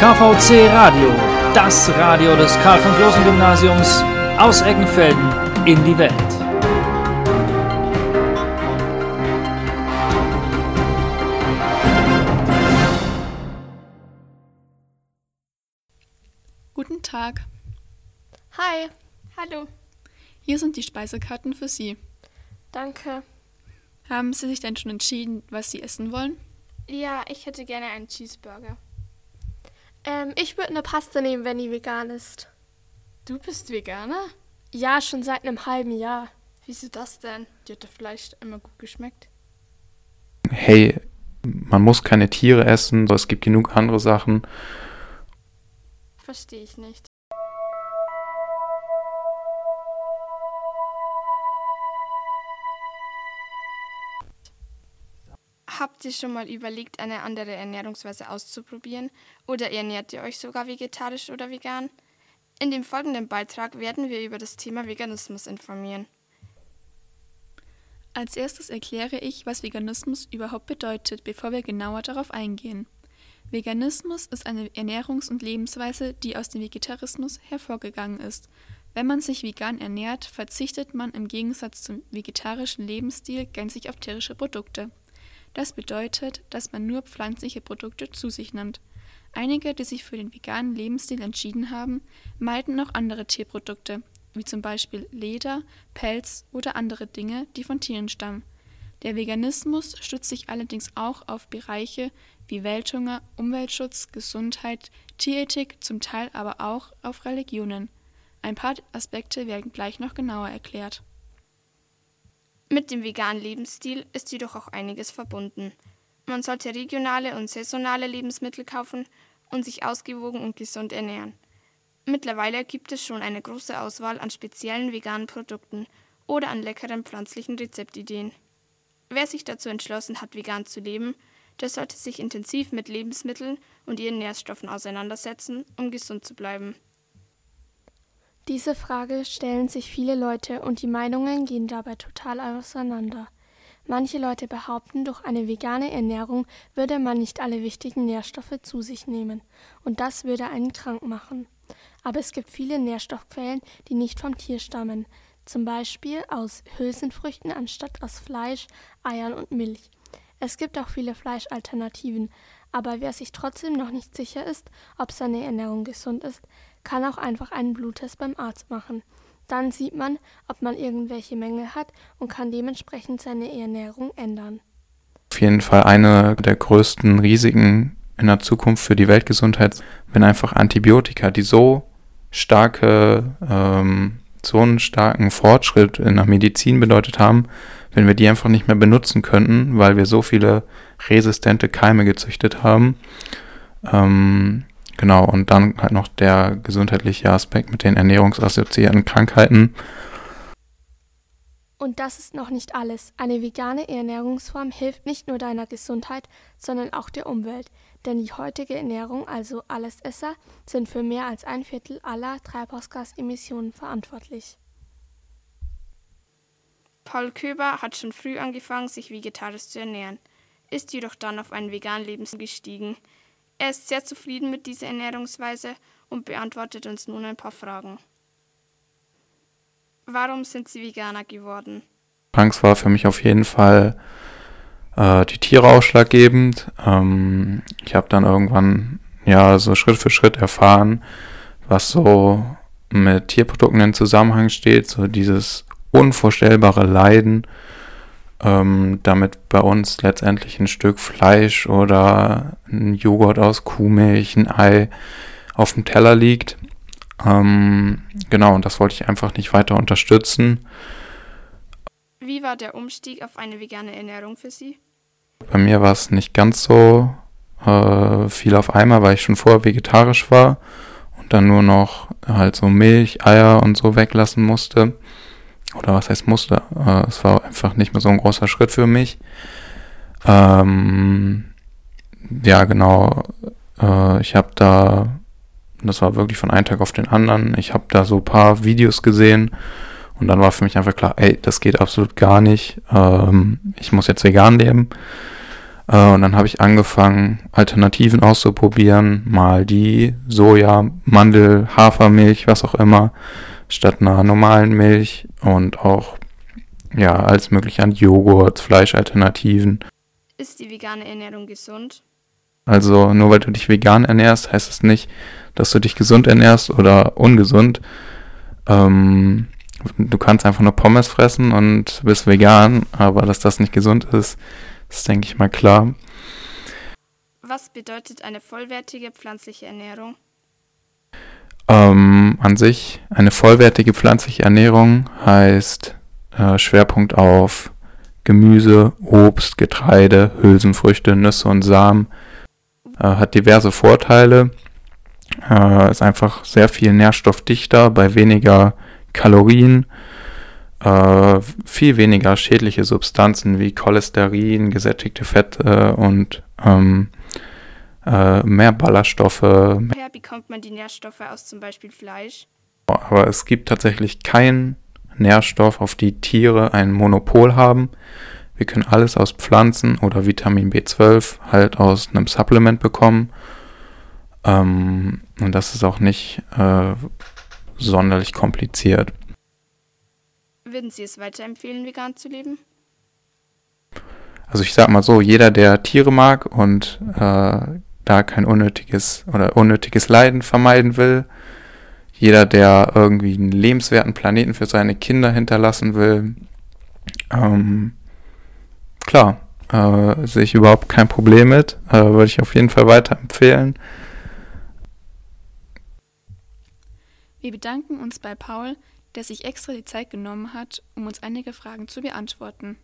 KVC Radio, das Radio des Karl von Großen Gymnasiums aus Eckenfelden in die Welt. Guten Tag. Hi. Hallo. Hier sind die Speisekarten für Sie. Danke. Haben Sie sich denn schon entschieden, was Sie essen wollen? Ja, ich hätte gerne einen Cheeseburger. Ähm, ich würde eine Paste nehmen, wenn die vegan ist. Du bist Veganer? Ja, schon seit einem halben Jahr. Wieso das denn? Dir hat das Fleisch immer gut geschmeckt. Hey, man muss keine Tiere essen, es gibt genug andere Sachen. Verstehe ich nicht. Habt ihr schon mal überlegt, eine andere Ernährungsweise auszuprobieren? Oder ernährt ihr euch sogar vegetarisch oder vegan? In dem folgenden Beitrag werden wir über das Thema Veganismus informieren. Als erstes erkläre ich, was Veganismus überhaupt bedeutet, bevor wir genauer darauf eingehen. Veganismus ist eine Ernährungs- und Lebensweise, die aus dem Vegetarismus hervorgegangen ist. Wenn man sich vegan ernährt, verzichtet man im Gegensatz zum vegetarischen Lebensstil gänzlich auf tierische Produkte. Das bedeutet, dass man nur pflanzliche Produkte zu sich nimmt. Einige, die sich für den veganen Lebensstil entschieden haben, meiden noch andere Tierprodukte, wie zum Beispiel Leder, Pelz oder andere Dinge, die von Tieren stammen. Der Veganismus stützt sich allerdings auch auf Bereiche wie Welthunger, Umweltschutz, Gesundheit, Tierethik, zum Teil aber auch auf Religionen. Ein paar Aspekte werden gleich noch genauer erklärt. Mit dem veganen Lebensstil ist jedoch auch einiges verbunden. Man sollte regionale und saisonale Lebensmittel kaufen und sich ausgewogen und gesund ernähren. Mittlerweile gibt es schon eine große Auswahl an speziellen veganen Produkten oder an leckeren pflanzlichen Rezeptideen. Wer sich dazu entschlossen hat, vegan zu leben, der sollte sich intensiv mit Lebensmitteln und ihren Nährstoffen auseinandersetzen, um gesund zu bleiben. Diese Frage stellen sich viele Leute und die Meinungen gehen dabei total auseinander. Manche Leute behaupten, durch eine vegane Ernährung würde man nicht alle wichtigen Nährstoffe zu sich nehmen und das würde einen krank machen. Aber es gibt viele Nährstoffquellen, die nicht vom Tier stammen, zum Beispiel aus Hülsenfrüchten anstatt aus Fleisch, Eiern und Milch. Es gibt auch viele Fleischalternativen, aber wer sich trotzdem noch nicht sicher ist, ob seine Ernährung gesund ist, kann auch einfach einen Bluttest beim Arzt machen. Dann sieht man, ob man irgendwelche Mängel hat und kann dementsprechend seine Ernährung ändern. Auf jeden Fall eine der größten Risiken in der Zukunft für die Weltgesundheit, wenn einfach Antibiotika, die so starke, ähm, so einen starken Fortschritt in der Medizin bedeutet haben, wenn wir die einfach nicht mehr benutzen könnten, weil wir so viele resistente Keime gezüchtet haben. Ähm, Genau, und dann halt noch der gesundheitliche Aspekt mit den ernährungsassoziierten Krankheiten. Und das ist noch nicht alles. Eine vegane Ernährungsform hilft nicht nur deiner Gesundheit, sondern auch der Umwelt. Denn die heutige Ernährung, also Allesesser, sind für mehr als ein Viertel aller Treibhausgasemissionen verantwortlich. Paul Köber hat schon früh angefangen, sich vegetarisch zu ernähren, ist jedoch dann auf einen veganen Lebensstil gestiegen. Er ist sehr zufrieden mit dieser Ernährungsweise und beantwortet uns nun ein paar Fragen. Warum sind Sie Veganer geworden? Anfangs war für mich auf jeden Fall äh, die Tiere ausschlaggebend. Ähm, ich habe dann irgendwann ja so Schritt für Schritt erfahren, was so mit Tierprodukten in Zusammenhang steht, so dieses unvorstellbare Leiden, ähm, damit bei uns letztendlich ein Stück Fleisch oder ein Joghurt aus Kuhmilch, ein Ei auf dem Teller liegt. Ähm, genau, und das wollte ich einfach nicht weiter unterstützen. Wie war der Umstieg auf eine vegane Ernährung für Sie? Bei mir war es nicht ganz so äh, viel auf einmal, weil ich schon vorher vegetarisch war und dann nur noch halt so Milch, Eier und so weglassen musste oder was heißt musste, äh, es war einfach nicht mehr so ein großer Schritt für mich. Ähm, ja, genau, äh, ich habe da, das war wirklich von einem Tag auf den anderen, ich habe da so ein paar Videos gesehen und dann war für mich einfach klar, ey, das geht absolut gar nicht, ähm, ich muss jetzt vegan leben. Äh, und dann habe ich angefangen, Alternativen auszuprobieren, mal die Soja, Mandel, Hafermilch, was auch immer, statt einer normalen Milch und auch ja, alles mögliche an Joghurt, Fleischalternativen. Ist die vegane Ernährung gesund? Also nur weil du dich vegan ernährst, heißt es das nicht, dass du dich gesund ernährst oder ungesund. Ähm, du kannst einfach nur Pommes fressen und bist vegan, aber dass das nicht gesund ist, ist, denke ich mal, klar. Was bedeutet eine vollwertige pflanzliche Ernährung? Ähm, an sich, eine vollwertige pflanzliche Ernährung heißt äh, Schwerpunkt auf Gemüse, Obst, Getreide, Hülsenfrüchte, Nüsse und Samen. Äh, hat diverse Vorteile. Äh, ist einfach sehr viel nährstoffdichter bei weniger Kalorien äh, viel weniger schädliche Substanzen wie Cholesterin, gesättigte Fette und ähm, äh, mehr Ballaststoffe. Woher bekommt man die Nährstoffe aus zum Beispiel Fleisch? Aber es gibt tatsächlich keinen Nährstoff, auf die Tiere ein Monopol haben. Wir können alles aus Pflanzen oder Vitamin B12 halt aus einem Supplement bekommen. Ähm, und das ist auch nicht äh, sonderlich kompliziert. Würden Sie es weiterempfehlen, vegan zu leben? Also ich sag mal so, jeder, der Tiere mag und äh, da kein unnötiges oder unnötiges Leiden vermeiden will, jeder, der irgendwie einen lebenswerten Planeten für seine Kinder hinterlassen will, ähm, klar, äh, sehe ich überhaupt kein Problem mit, äh, würde ich auf jeden Fall weiterempfehlen. Wir bedanken uns bei Paul, der sich extra die Zeit genommen hat, um uns einige Fragen zu beantworten.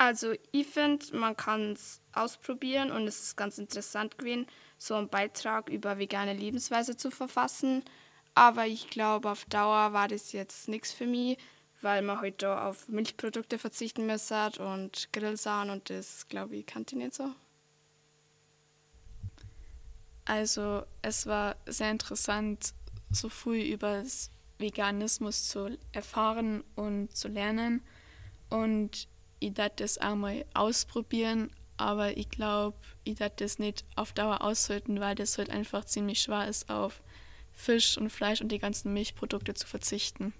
Also ich finde, man kann es ausprobieren und es ist ganz interessant gewesen, so einen Beitrag über vegane Lebensweise zu verfassen. Aber ich glaube, auf Dauer war das jetzt nichts für mich, weil man heute halt auf Milchprodukte verzichten müssen und Grillsahn und das, glaube ich, kannte ich nicht so. Also es war sehr interessant, so früh über Veganismus zu erfahren und zu lernen. Und ich dachte das einmal ausprobieren, aber ich glaube, ich dachte das nicht auf Dauer aushalten, weil das halt einfach ziemlich schwer ist, auf Fisch und Fleisch und die ganzen Milchprodukte zu verzichten.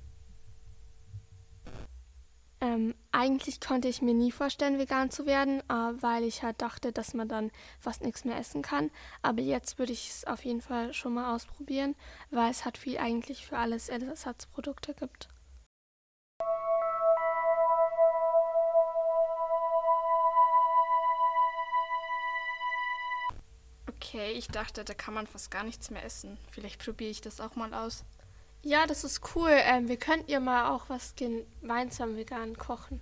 Ähm, eigentlich konnte ich mir nie vorstellen, vegan zu werden, äh, weil ich halt dachte, dass man dann fast nichts mehr essen kann. Aber jetzt würde ich es auf jeden Fall schon mal ausprobieren, weil es halt viel eigentlich für alles Ersatzprodukte gibt. Okay, ich dachte, da kann man fast gar nichts mehr essen. Vielleicht probiere ich das auch mal aus. Ja, das ist cool. Ähm, wir könnten ja mal auch was gemeinsam vegan kochen.